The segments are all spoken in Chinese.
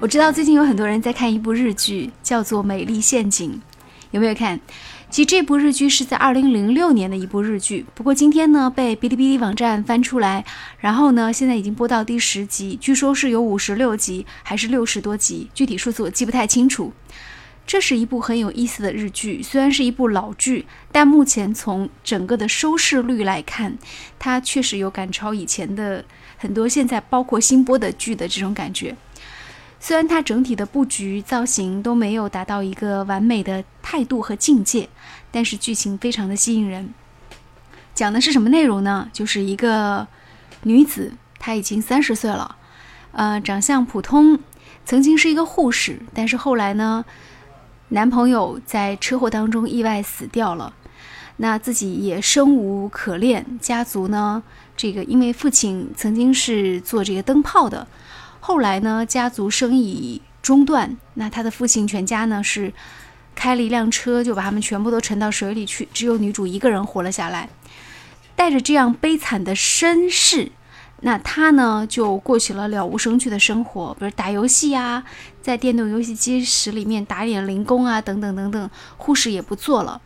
我知道最近有很多人在看一部日剧，叫做《美丽陷阱》，有没有看？其实这部日剧是在二零零六年的一部日剧，不过今天呢被哔哩哔哩网站翻出来，然后呢现在已经播到第十集，据说是有五十六集还是六十多集，具体数字我记不太清楚。这是一部很有意思的日剧，虽然是一部老剧，但目前从整个的收视率来看，它确实有赶超以前的很多现在包括新播的剧的这种感觉。虽然它整体的布局造型都没有达到一个完美的态度和境界，但是剧情非常的吸引人。讲的是什么内容呢？就是一个女子，她已经三十岁了，呃，长相普通，曾经是一个护士，但是后来呢，男朋友在车祸当中意外死掉了，那自己也生无可恋，家族呢，这个因为父亲曾经是做这个灯泡的。后来呢，家族生意中断，那他的父亲全家呢是开了一辆车，就把他们全部都沉到水里去，只有女主一个人活了下来。带着这样悲惨的身世，那他呢就过起了了无生趣的生活，比如打游戏啊，在电动游戏机室里面打点零工啊，等等等等。护士也不做了。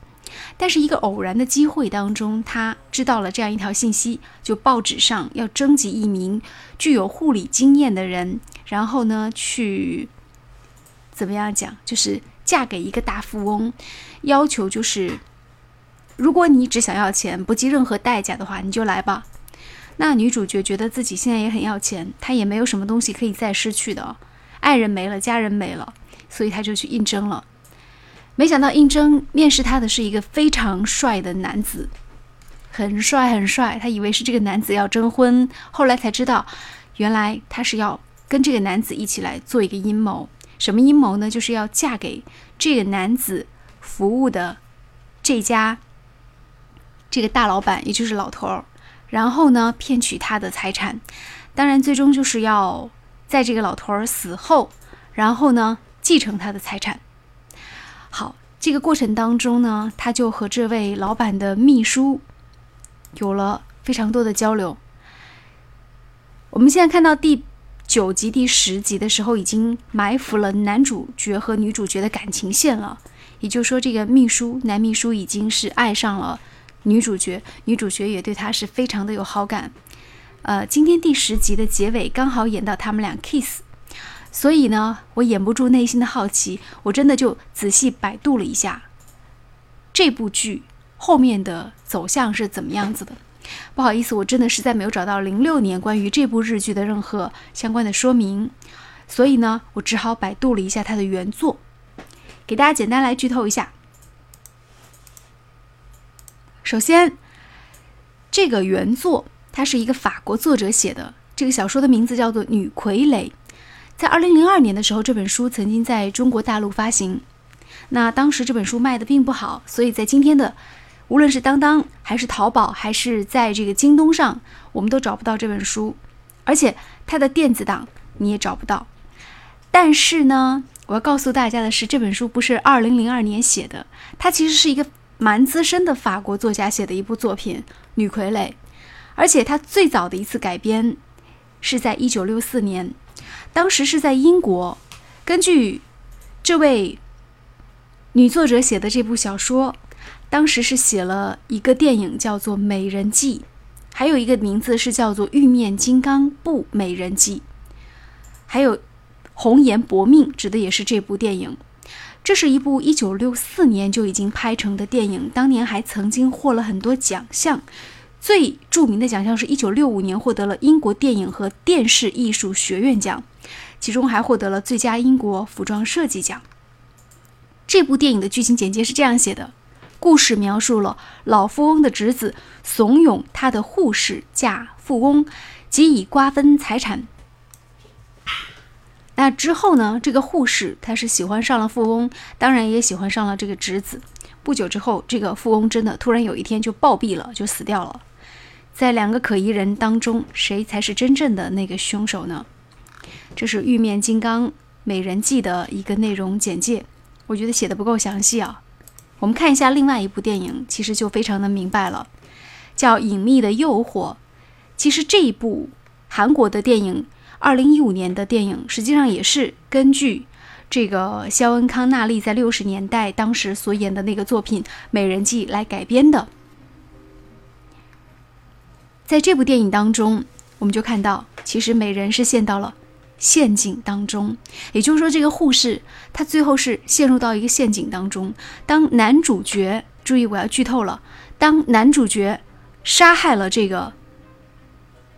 但是一个偶然的机会当中，他知道了这样一条信息：就报纸上要征集一名具有护理经验的人，然后呢去怎么样讲，就是嫁给一个大富翁，要求就是，如果你只想要钱，不计任何代价的话，你就来吧。那女主角觉得自己现在也很要钱，她也没有什么东西可以再失去的，爱人没了，家人没了，所以她就去应征了。没想到应征面试他的是一个非常帅的男子，很帅很帅。他以为是这个男子要征婚，后来才知道，原来他是要跟这个男子一起来做一个阴谋。什么阴谋呢？就是要嫁给这个男子服务的这家这个大老板，也就是老头儿，然后呢骗取他的财产。当然，最终就是要在这个老头儿死后，然后呢继承他的财产。好，这个过程当中呢，他就和这位老板的秘书有了非常多的交流。我们现在看到第九集、第十集的时候，已经埋伏了男主角和女主角的感情线了。也就是说，这个秘书男秘书已经是爱上了女主角，女主角也对他是非常的有好感。呃，今天第十集的结尾刚好演到他们俩 kiss。所以呢，我掩不住内心的好奇，我真的就仔细百度了一下这部剧后面的走向是怎么样子的。不好意思，我真的实在没有找到零六年关于这部日剧的任何相关的说明，所以呢，我只好百度了一下它的原作，给大家简单来剧透一下。首先，这个原作它是一个法国作者写的，这个小说的名字叫做《女傀儡》。在二零零二年的时候，这本书曾经在中国大陆发行。那当时这本书卖的并不好，所以在今天的无论是当当还是淘宝，还是在这个京东上，我们都找不到这本书，而且它的电子档你也找不到。但是呢，我要告诉大家的是，这本书不是二零零二年写的，它其实是一个蛮资深的法国作家写的一部作品《女傀儡》，而且它最早的一次改编是在一九六四年。当时是在英国，根据这位女作者写的这部小说，当时是写了一个电影叫做《美人计》，还有一个名字是叫做《玉面金刚不美人计》，还有《红颜薄命》指的也是这部电影。这是一部一九六四年就已经拍成的电影，当年还曾经获了很多奖项。最著名的奖项是一九六五年获得了英国电影和电视艺术学院奖，其中还获得了最佳英国服装设计奖。这部电影的剧情简介是这样写的：故事描述了老富翁的侄子怂恿他的护士嫁富翁，即以瓜分财产。那之后呢？这个护士她是喜欢上了富翁，当然也喜欢上了这个侄子。不久之后，这个富翁真的突然有一天就暴毙了，就死掉了。在两个可疑人当中，谁才是真正的那个凶手呢？这是《玉面金刚美人计》的一个内容简介，我觉得写的不够详细啊。我们看一下另外一部电影，其实就非常的明白了，叫《隐秘的诱惑》。其实这一部韩国的电影，二零一五年的电影，实际上也是根据这个肖恩康纳利在六十年代当时所演的那个作品《美人计》来改编的。在这部电影当中，我们就看到，其实美人是陷到了陷阱当中，也就是说，这个护士她最后是陷入到一个陷阱当中。当男主角，注意我要剧透了，当男主角杀害了这个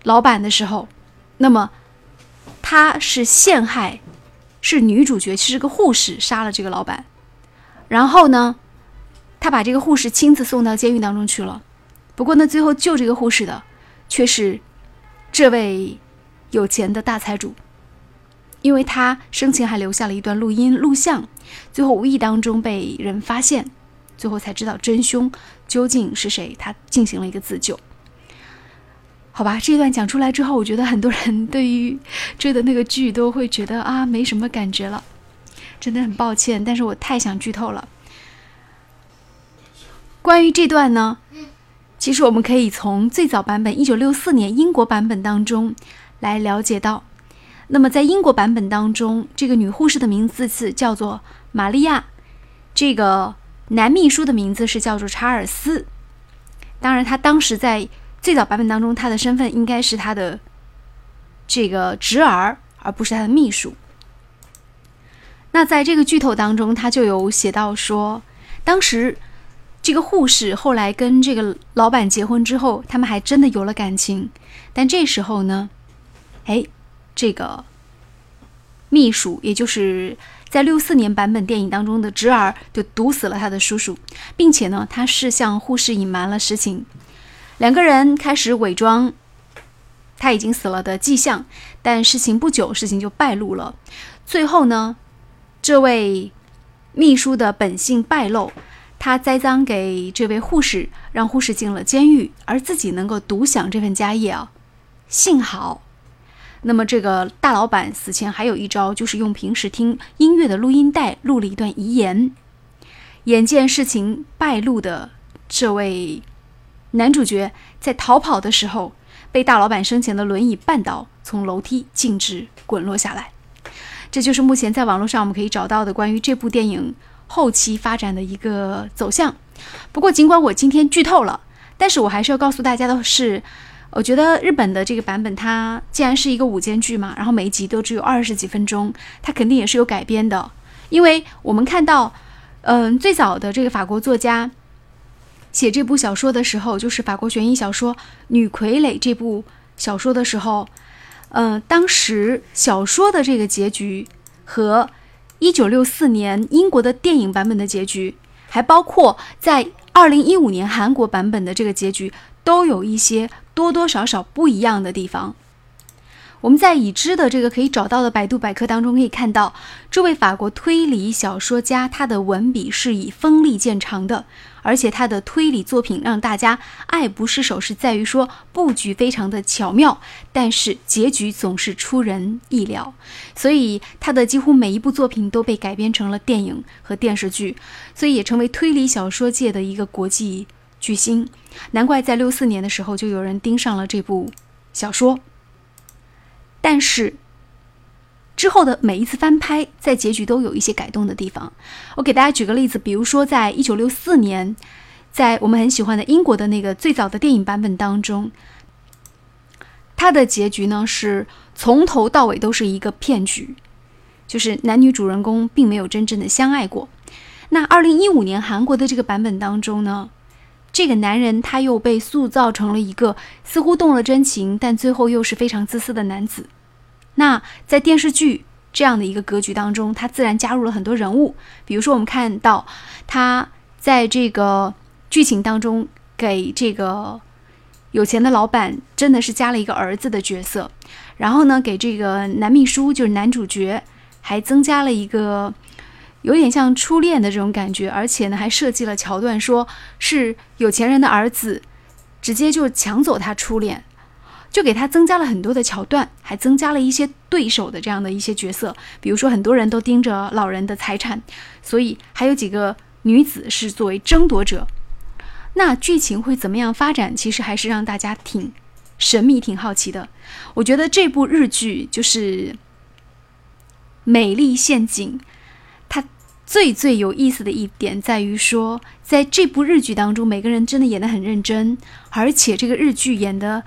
老板的时候，那么他是陷害，是女主角，其实个护士杀了这个老板，然后呢，他把这个护士亲自送到监狱当中去了。不过呢，最后救这个护士的。却是这位有钱的大财主，因为他生前还留下了一段录音录像，最后无意当中被人发现，最后才知道真凶究竟是谁，他进行了一个自救。好吧，这段讲出来之后，我觉得很多人对于追的那个剧都会觉得啊没什么感觉了，真的很抱歉，但是我太想剧透了。关于这段呢？其实我们可以从最早版本一九六四年英国版本当中来了解到，那么在英国版本当中，这个女护士的名字是叫做玛利亚，这个男秘书的名字是叫做查尔斯。当然，他当时在最早版本当中，他的身份应该是他的这个侄儿，而不是他的秘书。那在这个剧透当中，他就有写到说，当时。这个护士后来跟这个老板结婚之后，他们还真的有了感情。但这时候呢，哎，这个秘书，也就是在六四年版本电影当中的侄儿，就毒死了他的叔叔，并且呢，他是向护士隐瞒了实情。两个人开始伪装他已经死了的迹象，但事情不久，事情就败露了。最后呢，这位秘书的本性败露。他栽赃给这位护士，让护士进了监狱，而自己能够独享这份家业啊。幸好，那么这个大老板死前还有一招，就是用平时听音乐的录音带录了一段遗言。眼见事情败露的这位男主角，在逃跑的时候被大老板生前的轮椅绊倒，从楼梯径直滚落下来。这就是目前在网络上我们可以找到的关于这部电影。后期发展的一个走向。不过，尽管我今天剧透了，但是我还是要告诉大家的是，我觉得日本的这个版本，它既然是一个午间剧嘛，然后每一集都只有二十几分钟，它肯定也是有改编的。因为我们看到，嗯，最早的这个法国作家写这部小说的时候，就是法国悬疑小说《女傀儡》这部小说的时候，嗯，当时小说的这个结局和。一九六四年英国的电影版本的结局，还包括在二零一五年韩国版本的这个结局，都有一些多多少少不一样的地方。我们在已知的这个可以找到的百度百科当中可以看到，这位法国推理小说家他的文笔是以锋利见长的。而且他的推理作品让大家爱不释手，是在于说布局非常的巧妙，但是结局总是出人意料。所以他的几乎每一部作品都被改编成了电影和电视剧，所以也成为推理小说界的一个国际巨星。难怪在六四年的时候就有人盯上了这部小说，但是。之后的每一次翻拍，在结局都有一些改动的地方。我给大家举个例子，比如说，在一九六四年，在我们很喜欢的英国的那个最早的电影版本当中，它的结局呢是从头到尾都是一个骗局，就是男女主人公并没有真正的相爱过。那二零一五年韩国的这个版本当中呢，这个男人他又被塑造成了一个似乎动了真情，但最后又是非常自私的男子。那在电视剧这样的一个格局当中，他自然加入了很多人物，比如说我们看到他在这个剧情当中给这个有钱的老板真的是加了一个儿子的角色，然后呢，给这个男秘书就是男主角还增加了一个有点像初恋的这种感觉，而且呢还设计了桥段，说是有钱人的儿子直接就抢走他初恋。就给他增加了很多的桥段，还增加了一些对手的这样的一些角色，比如说很多人都盯着老人的财产，所以还有几个女子是作为争夺者。那剧情会怎么样发展？其实还是让大家挺神秘、挺好奇的。我觉得这部日剧就是《美丽陷阱》，最最有意思的一点在于说，在这部日剧当中，每个人真的演得很认真，而且这个日剧演的，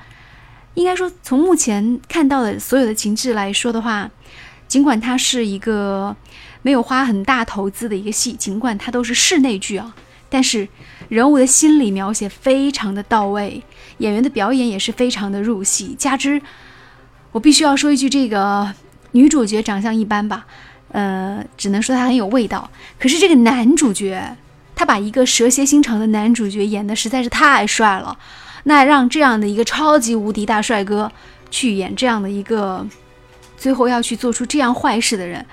应该说从目前看到的所有的情节来说的话，尽管它是一个没有花很大投资的一个戏，尽管它都是室内剧啊。但是人物的心理描写非常的到位，演员的表演也是非常的入戏。加之，我必须要说一句，这个女主角长相一般吧，呃，只能说他很有味道。可是这个男主角，他把一个蛇蝎心肠的男主角演的实在是太帅了。那让这样的一个超级无敌大帅哥去演这样的一个，最后要去做出这样坏事的人，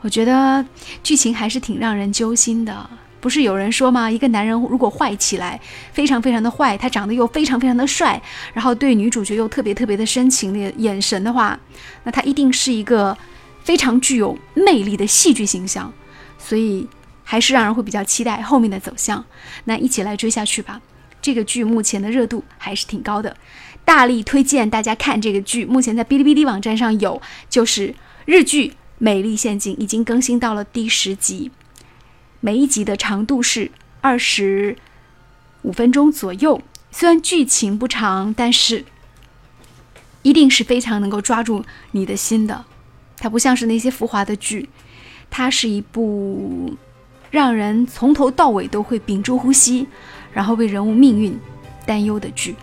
我觉得剧情还是挺让人揪心的。不是有人说吗？一个男人如果坏起来，非常非常的坏，他长得又非常非常的帅，然后对女主角又特别特别的深情的眼神的话，那他一定是一个非常具有魅力的戏剧形象。所以还是让人会比较期待后面的走向。那一起来追下去吧。这个剧目前的热度还是挺高的，大力推荐大家看这个剧。目前在哔哩哔哩网站上有，就是日剧《美丽陷阱》已经更新到了第十集。每一集的长度是二十五分钟左右，虽然剧情不长，但是一定是非常能够抓住你的心的。它不像是那些浮华的剧它是一部让人从头到尾都会屏住呼吸然后为人物命运担忧的剧。